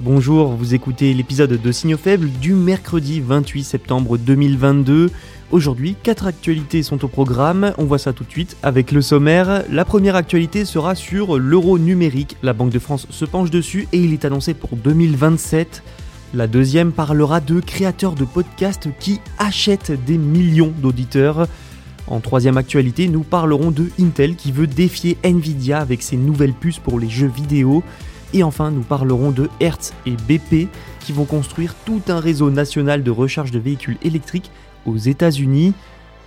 Bonjour, vous écoutez l'épisode de Signaux faibles du mercredi 28 septembre 2022. Aujourd'hui, quatre actualités sont au programme, on voit ça tout de suite avec le sommaire. La première actualité sera sur l'euro numérique, la Banque de France se penche dessus et il est annoncé pour 2027. La deuxième parlera de créateurs de podcasts qui achètent des millions d'auditeurs. En troisième actualité, nous parlerons de Intel qui veut défier Nvidia avec ses nouvelles puces pour les jeux vidéo. Et enfin, nous parlerons de Hertz et BP qui vont construire tout un réseau national de recharge de véhicules électriques aux États-Unis.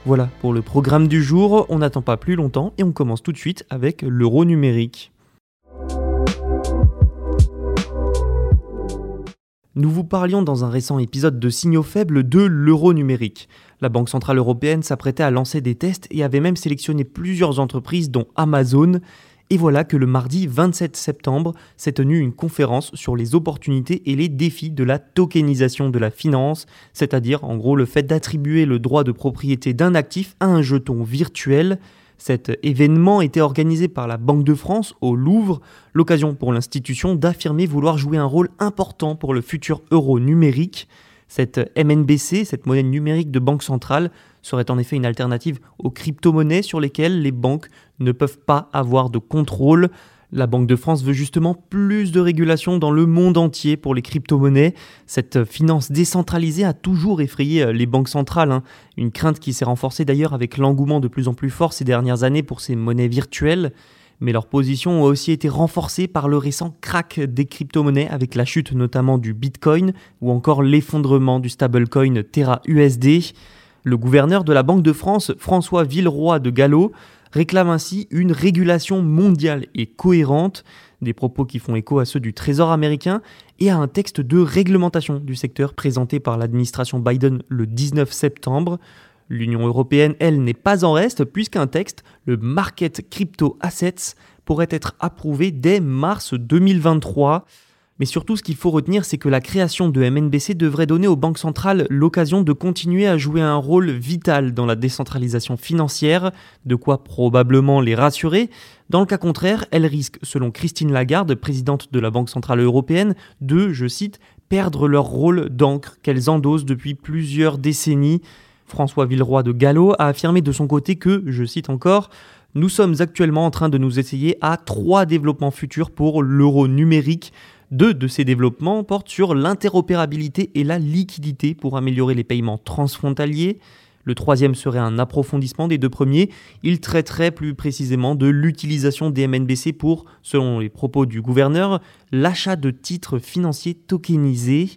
Voilà pour le programme du jour, on n'attend pas plus longtemps et on commence tout de suite avec l'euro numérique. Nous vous parlions dans un récent épisode de Signaux faibles de l'euro numérique. La Banque Centrale Européenne s'apprêtait à lancer des tests et avait même sélectionné plusieurs entreprises dont Amazon. Et voilà que le mardi 27 septembre s'est tenue une conférence sur les opportunités et les défis de la tokenisation de la finance, c'est-à-dire en gros le fait d'attribuer le droit de propriété d'un actif à un jeton virtuel. Cet événement était organisé par la Banque de France au Louvre, l'occasion pour l'institution d'affirmer vouloir jouer un rôle important pour le futur euro numérique. Cette MNBC, cette monnaie numérique de banque centrale, serait en effet une alternative aux crypto-monnaies sur lesquelles les banques ne peuvent pas avoir de contrôle. La Banque de France veut justement plus de régulation dans le monde entier pour les crypto-monnaies. Cette finance décentralisée a toujours effrayé les banques centrales, hein. une crainte qui s'est renforcée d'ailleurs avec l'engouement de plus en plus fort ces dernières années pour ces monnaies virtuelles. Mais leur position a aussi été renforcée par le récent crack des crypto-monnaies avec la chute notamment du Bitcoin ou encore l'effondrement du stablecoin Terra USD. Le gouverneur de la Banque de France, François Villeroy de Gallo, réclame ainsi une régulation mondiale et cohérente, des propos qui font écho à ceux du Trésor américain et à un texte de réglementation du secteur présenté par l'administration Biden le 19 septembre. L'Union européenne, elle, n'est pas en reste puisqu'un texte, le Market Crypto Assets, pourrait être approuvé dès mars 2023. Mais surtout, ce qu'il faut retenir, c'est que la création de MNBC devrait donner aux banques centrales l'occasion de continuer à jouer un rôle vital dans la décentralisation financière, de quoi probablement les rassurer. Dans le cas contraire, elles risquent, selon Christine Lagarde, présidente de la Banque centrale européenne, de, je cite, perdre leur rôle d'encre qu'elles endossent depuis plusieurs décennies. François Villeroy de Gallo a affirmé de son côté que, je cite encore, nous sommes actuellement en train de nous essayer à trois développements futurs pour l'euro numérique. Deux de ces développements portent sur l'interopérabilité et la liquidité pour améliorer les paiements transfrontaliers. Le troisième serait un approfondissement des deux premiers. Il traiterait plus précisément de l'utilisation des MNBC pour, selon les propos du gouverneur, l'achat de titres financiers tokenisés.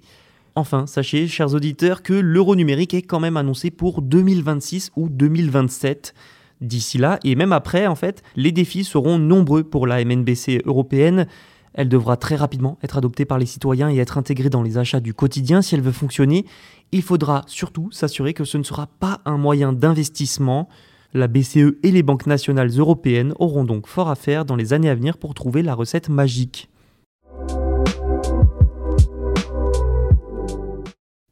Enfin, sachez, chers auditeurs, que l'euro numérique est quand même annoncé pour 2026 ou 2027. D'ici là, et même après, en fait, les défis seront nombreux pour la MNBC européenne. Elle devra très rapidement être adoptée par les citoyens et être intégrée dans les achats du quotidien si elle veut fonctionner. Il faudra surtout s'assurer que ce ne sera pas un moyen d'investissement. La BCE et les banques nationales européennes auront donc fort à faire dans les années à venir pour trouver la recette magique.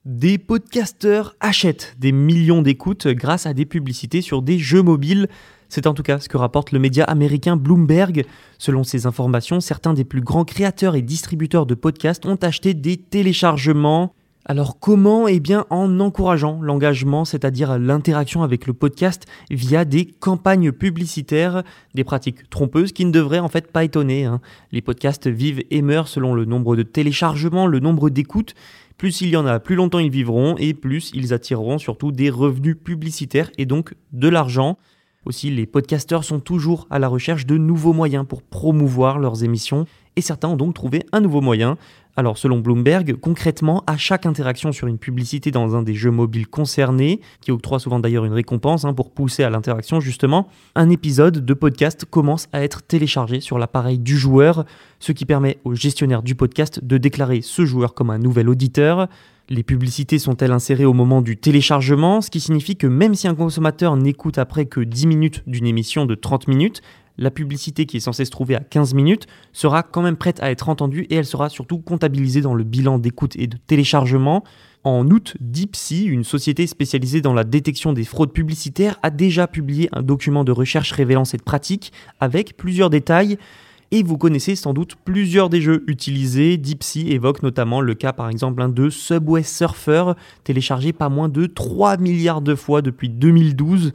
Des podcasteurs achètent des millions d'écoutes grâce à des publicités sur des jeux mobiles. C'est en tout cas ce que rapporte le média américain Bloomberg. Selon ces informations, certains des plus grands créateurs et distributeurs de podcasts ont acheté des téléchargements. Alors comment? Eh bien en encourageant l'engagement, c'est-à-dire l'interaction avec le podcast via des campagnes publicitaires, des pratiques trompeuses qui ne devraient en fait pas étonner. Hein. Les podcasts vivent et meurent selon le nombre de téléchargements, le nombre d'écoutes. Plus il y en a, plus longtemps ils vivront et plus ils attireront surtout des revenus publicitaires et donc de l'argent. Aussi, les podcasteurs sont toujours à la recherche de nouveaux moyens pour promouvoir leurs émissions et certains ont donc trouvé un nouveau moyen. Alors selon Bloomberg, concrètement, à chaque interaction sur une publicité dans un des jeux mobiles concernés, qui octroie souvent d'ailleurs une récompense hein, pour pousser à l'interaction justement, un épisode de podcast commence à être téléchargé sur l'appareil du joueur, ce qui permet au gestionnaire du podcast de déclarer ce joueur comme un nouvel auditeur. Les publicités sont-elles insérées au moment du téléchargement, ce qui signifie que même si un consommateur n'écoute après que 10 minutes d'une émission de 30 minutes, la publicité qui est censée se trouver à 15 minutes sera quand même prête à être entendue et elle sera surtout comptabilisée dans le bilan d'écoute et de téléchargement. En août, Deepsy, une société spécialisée dans la détection des fraudes publicitaires, a déjà publié un document de recherche révélant cette pratique avec plusieurs détails et vous connaissez sans doute plusieurs des jeux utilisés. Deepsy évoque notamment le cas par exemple de Subway Surfer, téléchargé pas moins de 3 milliards de fois depuis 2012.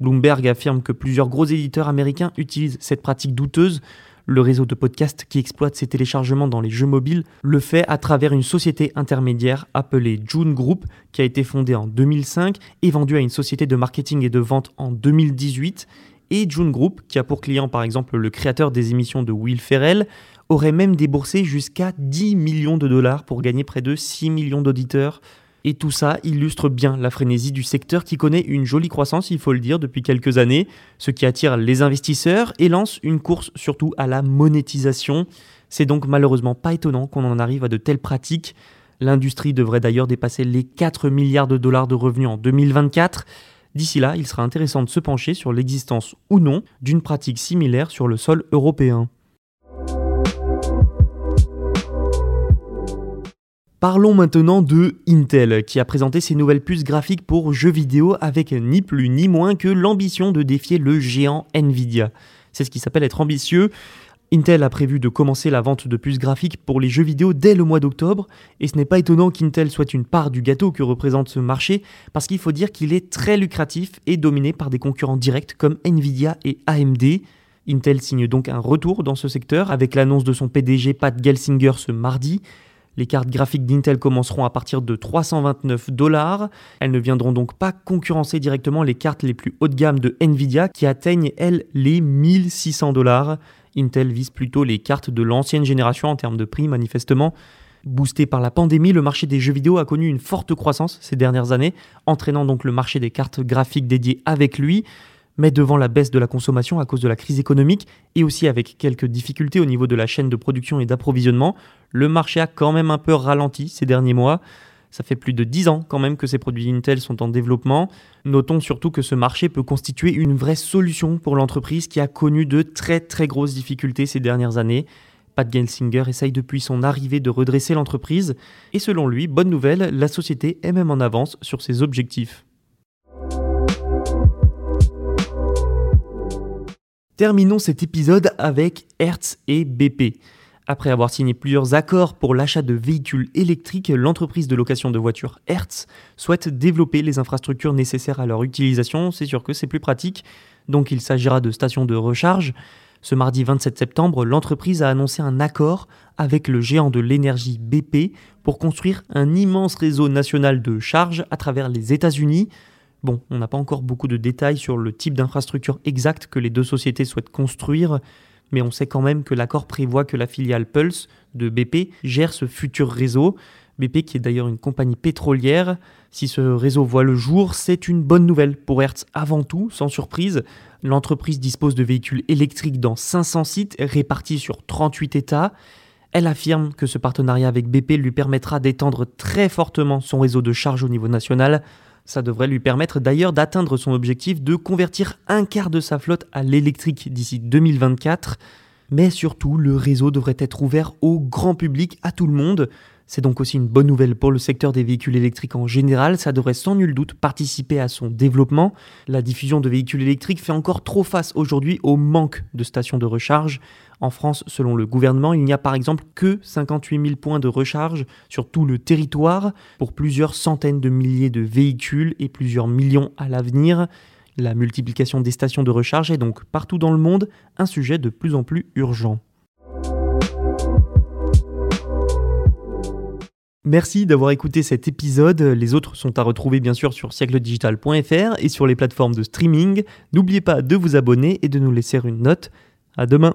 Bloomberg affirme que plusieurs gros éditeurs américains utilisent cette pratique douteuse. Le réseau de podcasts qui exploite ces téléchargements dans les jeux mobiles le fait à travers une société intermédiaire appelée June Group, qui a été fondée en 2005 et vendue à une société de marketing et de vente en 2018 et June Group, qui a pour client par exemple le créateur des émissions de Will Ferrell, aurait même déboursé jusqu'à 10 millions de dollars pour gagner près de 6 millions d'auditeurs. Et tout ça illustre bien la frénésie du secteur qui connaît une jolie croissance, il faut le dire, depuis quelques années, ce qui attire les investisseurs et lance une course surtout à la monétisation. C'est donc malheureusement pas étonnant qu'on en arrive à de telles pratiques. L'industrie devrait d'ailleurs dépasser les 4 milliards de dollars de revenus en 2024. D'ici là, il sera intéressant de se pencher sur l'existence ou non d'une pratique similaire sur le sol européen. Parlons maintenant de Intel, qui a présenté ses nouvelles puces graphiques pour jeux vidéo avec ni plus ni moins que l'ambition de défier le géant Nvidia. C'est ce qui s'appelle être ambitieux. Intel a prévu de commencer la vente de puces graphiques pour les jeux vidéo dès le mois d'octobre, et ce n'est pas étonnant qu'Intel soit une part du gâteau que représente ce marché, parce qu'il faut dire qu'il est très lucratif et dominé par des concurrents directs comme Nvidia et AMD. Intel signe donc un retour dans ce secteur avec l'annonce de son PDG Pat Gelsinger ce mardi. Les cartes graphiques d'Intel commenceront à partir de 329 dollars. Elles ne viendront donc pas concurrencer directement les cartes les plus haut de gamme de Nvidia qui atteignent, elles, les 1600 dollars. Intel vise plutôt les cartes de l'ancienne génération en termes de prix, manifestement. Boosté par la pandémie, le marché des jeux vidéo a connu une forte croissance ces dernières années, entraînant donc le marché des cartes graphiques dédiées avec lui. Mais devant la baisse de la consommation à cause de la crise économique et aussi avec quelques difficultés au niveau de la chaîne de production et d'approvisionnement, le marché a quand même un peu ralenti ces derniers mois. Ça fait plus de 10 ans quand même que ces produits Intel sont en développement. Notons surtout que ce marché peut constituer une vraie solution pour l'entreprise qui a connu de très très grosses difficultés ces dernières années. Pat Gelsinger essaye depuis son arrivée de redresser l'entreprise et selon lui, bonne nouvelle, la société est même en avance sur ses objectifs. Terminons cet épisode avec Hertz et BP. Après avoir signé plusieurs accords pour l'achat de véhicules électriques, l'entreprise de location de voitures Hertz souhaite développer les infrastructures nécessaires à leur utilisation. C'est sûr que c'est plus pratique, donc il s'agira de stations de recharge. Ce mardi 27 septembre, l'entreprise a annoncé un accord avec le géant de l'énergie BP pour construire un immense réseau national de charge à travers les États-Unis. Bon, on n'a pas encore beaucoup de détails sur le type d'infrastructure exacte que les deux sociétés souhaitent construire, mais on sait quand même que l'accord prévoit que la filiale Pulse de BP gère ce futur réseau. BP qui est d'ailleurs une compagnie pétrolière. Si ce réseau voit le jour, c'est une bonne nouvelle pour Hertz avant tout, sans surprise. L'entreprise dispose de véhicules électriques dans 500 sites répartis sur 38 États. Elle affirme que ce partenariat avec BP lui permettra d'étendre très fortement son réseau de charge au niveau national ça devrait lui permettre d'ailleurs d'atteindre son objectif de convertir un quart de sa flotte à l'électrique d'ici 2024. Mais surtout, le réseau devrait être ouvert au grand public, à tout le monde. C'est donc aussi une bonne nouvelle pour le secteur des véhicules électriques en général, ça devrait sans nul doute participer à son développement. La diffusion de véhicules électriques fait encore trop face aujourd'hui au manque de stations de recharge. En France, selon le gouvernement, il n'y a par exemple que 58 000 points de recharge sur tout le territoire pour plusieurs centaines de milliers de véhicules et plusieurs millions à l'avenir. La multiplication des stations de recharge est donc partout dans le monde un sujet de plus en plus urgent. Merci d'avoir écouté cet épisode. Les autres sont à retrouver bien sûr sur siècledigital.fr et sur les plateformes de streaming. N'oubliez pas de vous abonner et de nous laisser une note. À demain.